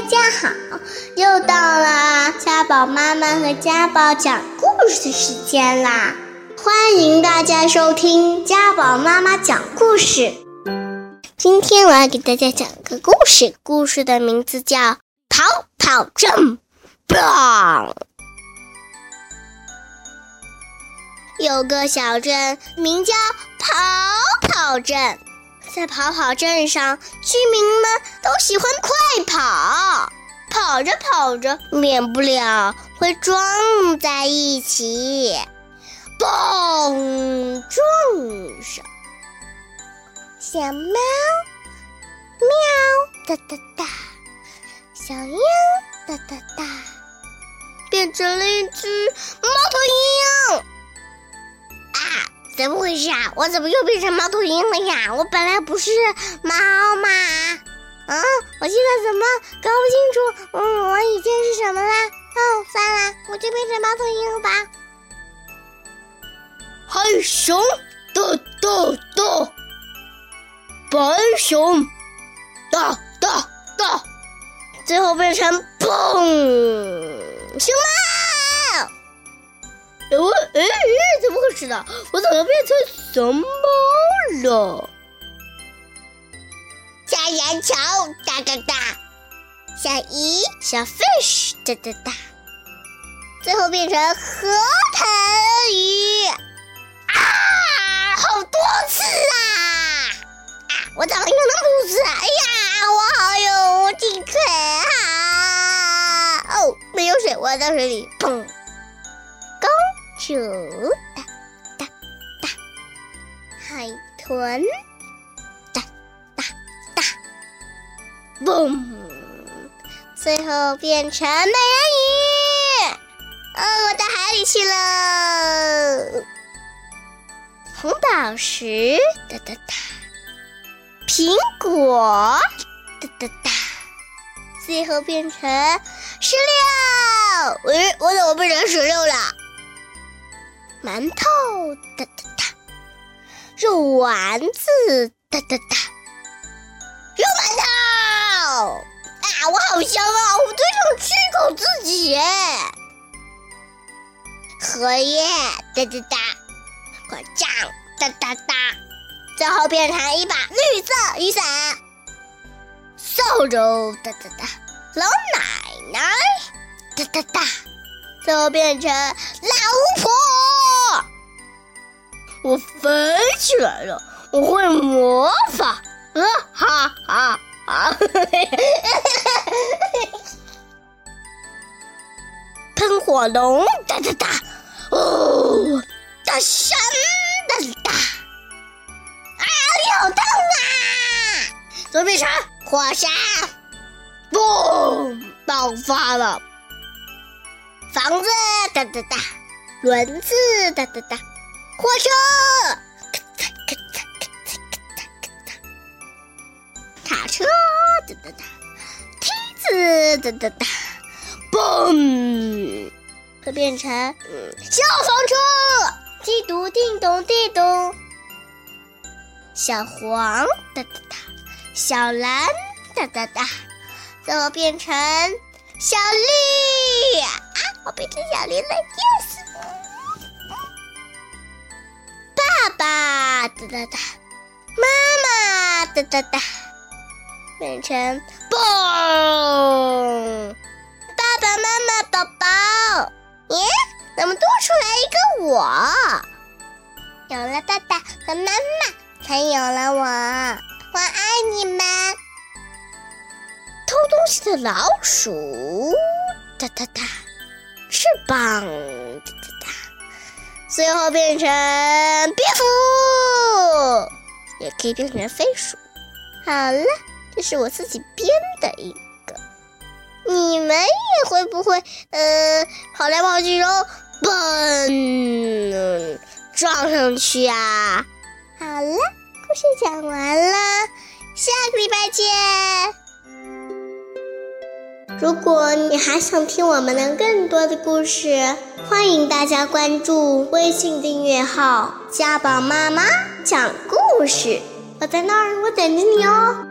大家好，又到了家宝妈妈和家宝讲故事时间啦！欢迎大家收听家宝妈妈讲故事。今天我要给大家讲个故事，故事的名字叫《跑跑镇》。有个小镇名叫跑跑镇。在跑跑镇上，居民们都喜欢快跑，跑着跑着，免不了会撞在一起，嘣，撞上。小猫，喵，哒哒哒，小鹰，哒哒哒，变成了一只怎么回事啊？我怎么又变成猫头鹰了呀？我本来不是猫嘛！嗯，我现在怎么搞不清楚？嗯，我以前是什么啦？哦，算了，我就变成猫头鹰了吧。黑熊，哒哒哒，白熊，哒哒哒，最后变成砰，熊猫。我哎哎，怎么回事呢？我怎么变成熊猫了？小圆球哒哒哒，小鱼小 fish 哒哒哒，最后变成河豚鱼啊！好多次啊！啊，我怎么有那么多次？哎呀，我好有精神啊！哦，没有水，我在水里砰。主哒哒哒，海豚哒哒哒，嘣！最后变成美人鱼，哦，我到海里去了。红宝石哒哒哒，苹果哒哒哒，最后变成石榴。喂，我怎么变成石榴了？馒头哒哒哒，肉丸子哒哒哒，肉馒头啊！我好香啊！我最想吃一口自己。荷叶哒哒哒，果酱哒哒哒，最后变成一把绿色雨伞。扫帚哒哒哒，老奶奶哒哒哒，最后变成老巫婆。我飞起来了！我会魔法！啊哈哈哈哈哈哈！喷火龙哒哒哒！哦，大山哒哒哒！啊，你好痛啊！怎么变成火山？嘣！爆发了！房子哒哒哒！轮子哒哒哒！火车，咔嚓咔嚓咔嚓咔嚓咔嚓，卡车哒哒哒，梯子哒哒哒，嘣，会变成消防车，滴咚叮咚滴咚，小黄哒哒哒，小蓝哒哒哒，最后变成小绿啊！我变成小绿了，yes。爸哒哒哒，妈妈哒哒哒，变成嘣！爸爸妈妈宝宝，耶，怎么多出来一个我？有了爸爸和妈妈，才有了我。我爱你们。偷东西的老鼠哒哒哒，翅膀哒哒哒。最后变成，可以变成飞鼠。好了，这是我自己编的一个。你们也会不会呃跑来跑去，然后嘣撞上去啊？好了，故事讲完了，下个礼拜见。如果你还想听我们的更多的故事，欢迎大家关注微信订阅号“家宝妈妈讲故事”。我在那儿，我等着你哦。